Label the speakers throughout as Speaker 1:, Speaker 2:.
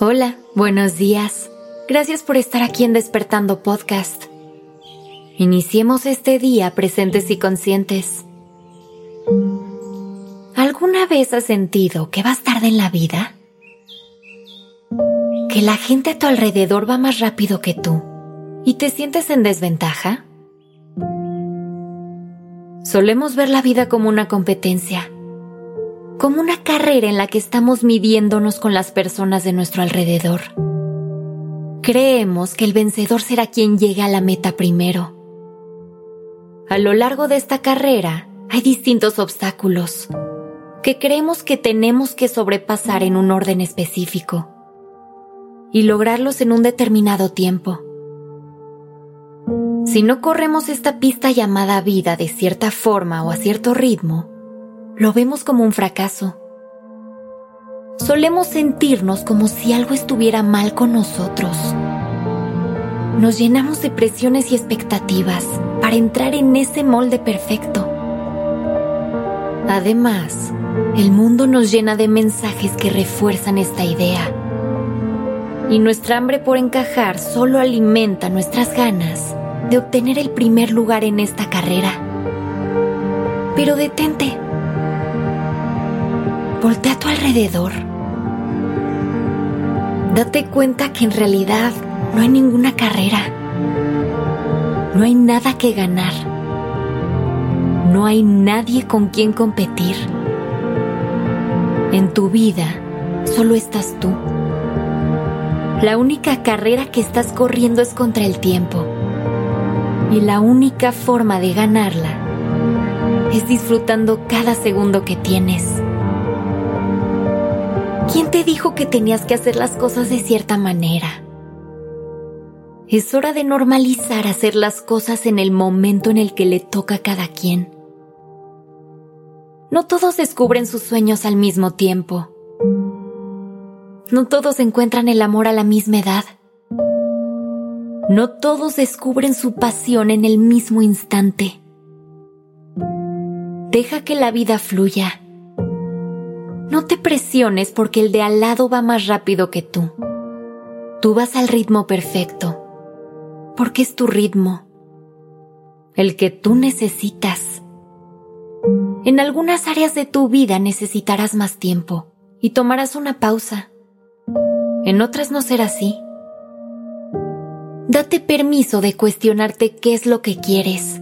Speaker 1: Hola, buenos días. Gracias por estar aquí en Despertando Podcast. Iniciemos este día presentes y conscientes. ¿Alguna vez has sentido que vas tarde en la vida? ¿Que la gente a tu alrededor va más rápido que tú y te sientes en desventaja? Solemos ver la vida como una competencia como una carrera en la que estamos midiéndonos con las personas de nuestro alrededor. Creemos que el vencedor será quien llegue a la meta primero. A lo largo de esta carrera hay distintos obstáculos que creemos que tenemos que sobrepasar en un orden específico y lograrlos en un determinado tiempo. Si no corremos esta pista llamada vida de cierta forma o a cierto ritmo, lo vemos como un fracaso. Solemos sentirnos como si algo estuviera mal con nosotros. Nos llenamos de presiones y expectativas para entrar en ese molde perfecto. Además, el mundo nos llena de mensajes que refuerzan esta idea. Y nuestra hambre por encajar solo alimenta nuestras ganas de obtener el primer lugar en esta carrera. Pero detente Voltea a tu alrededor. Date cuenta que en realidad no hay ninguna carrera. No hay nada que ganar. No hay nadie con quien competir. En tu vida solo estás tú. La única carrera que estás corriendo es contra el tiempo. Y la única forma de ganarla es disfrutando cada segundo que tienes. ¿Quién te dijo que tenías que hacer las cosas de cierta manera? Es hora de normalizar hacer las cosas en el momento en el que le toca a cada quien. No todos descubren sus sueños al mismo tiempo. No todos encuentran el amor a la misma edad. No todos descubren su pasión en el mismo instante. Deja que la vida fluya no te presiones porque el de al lado va más rápido que tú. Tú vas al ritmo perfecto, porque es tu ritmo, el que tú necesitas. En algunas áreas de tu vida necesitarás más tiempo y tomarás una pausa. En otras no será así. Date permiso de cuestionarte qué es lo que quieres.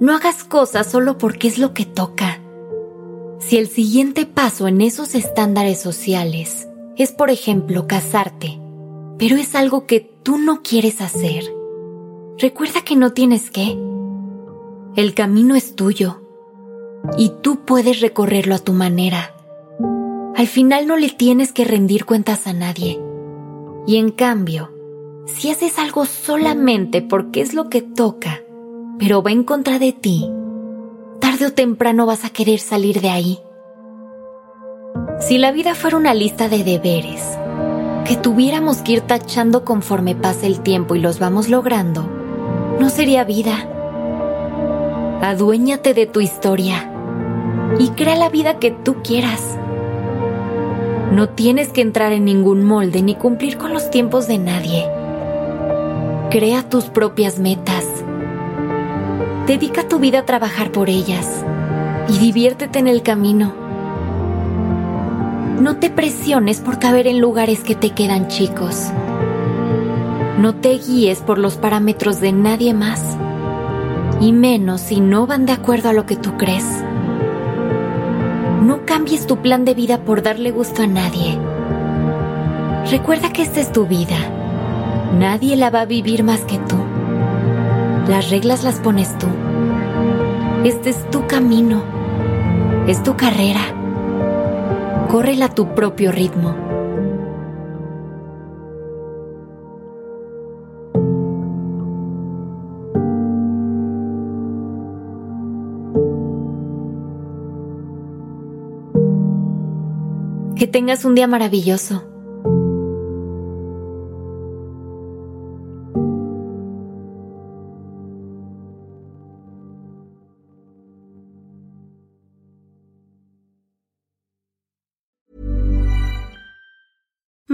Speaker 1: No hagas cosas solo porque es lo que toca. Si el siguiente paso en esos estándares sociales es, por ejemplo, casarte, pero es algo que tú no quieres hacer, recuerda que no tienes que. El camino es tuyo y tú puedes recorrerlo a tu manera. Al final no le tienes que rendir cuentas a nadie. Y en cambio, si haces algo solamente porque es lo que toca, pero va en contra de ti, tarde o temprano vas a querer salir de ahí. Si la vida fuera una lista de deberes, que tuviéramos que ir tachando conforme pasa el tiempo y los vamos logrando, no sería vida. Aduéñate de tu historia y crea la vida que tú quieras. No tienes que entrar en ningún molde ni cumplir con los tiempos de nadie. Crea tus propias metas Dedica tu vida a trabajar por ellas y diviértete en el camino. No te presiones por caber en lugares que te quedan chicos. No te guíes por los parámetros de nadie más, y menos si no van de acuerdo a lo que tú crees. No cambies tu plan de vida por darle gusto a nadie. Recuerda que esta es tu vida. Nadie la va a vivir más que tú. Las reglas las pones tú. Este es tu camino. Es tu carrera. Córrela a tu propio ritmo. Que tengas un día maravilloso.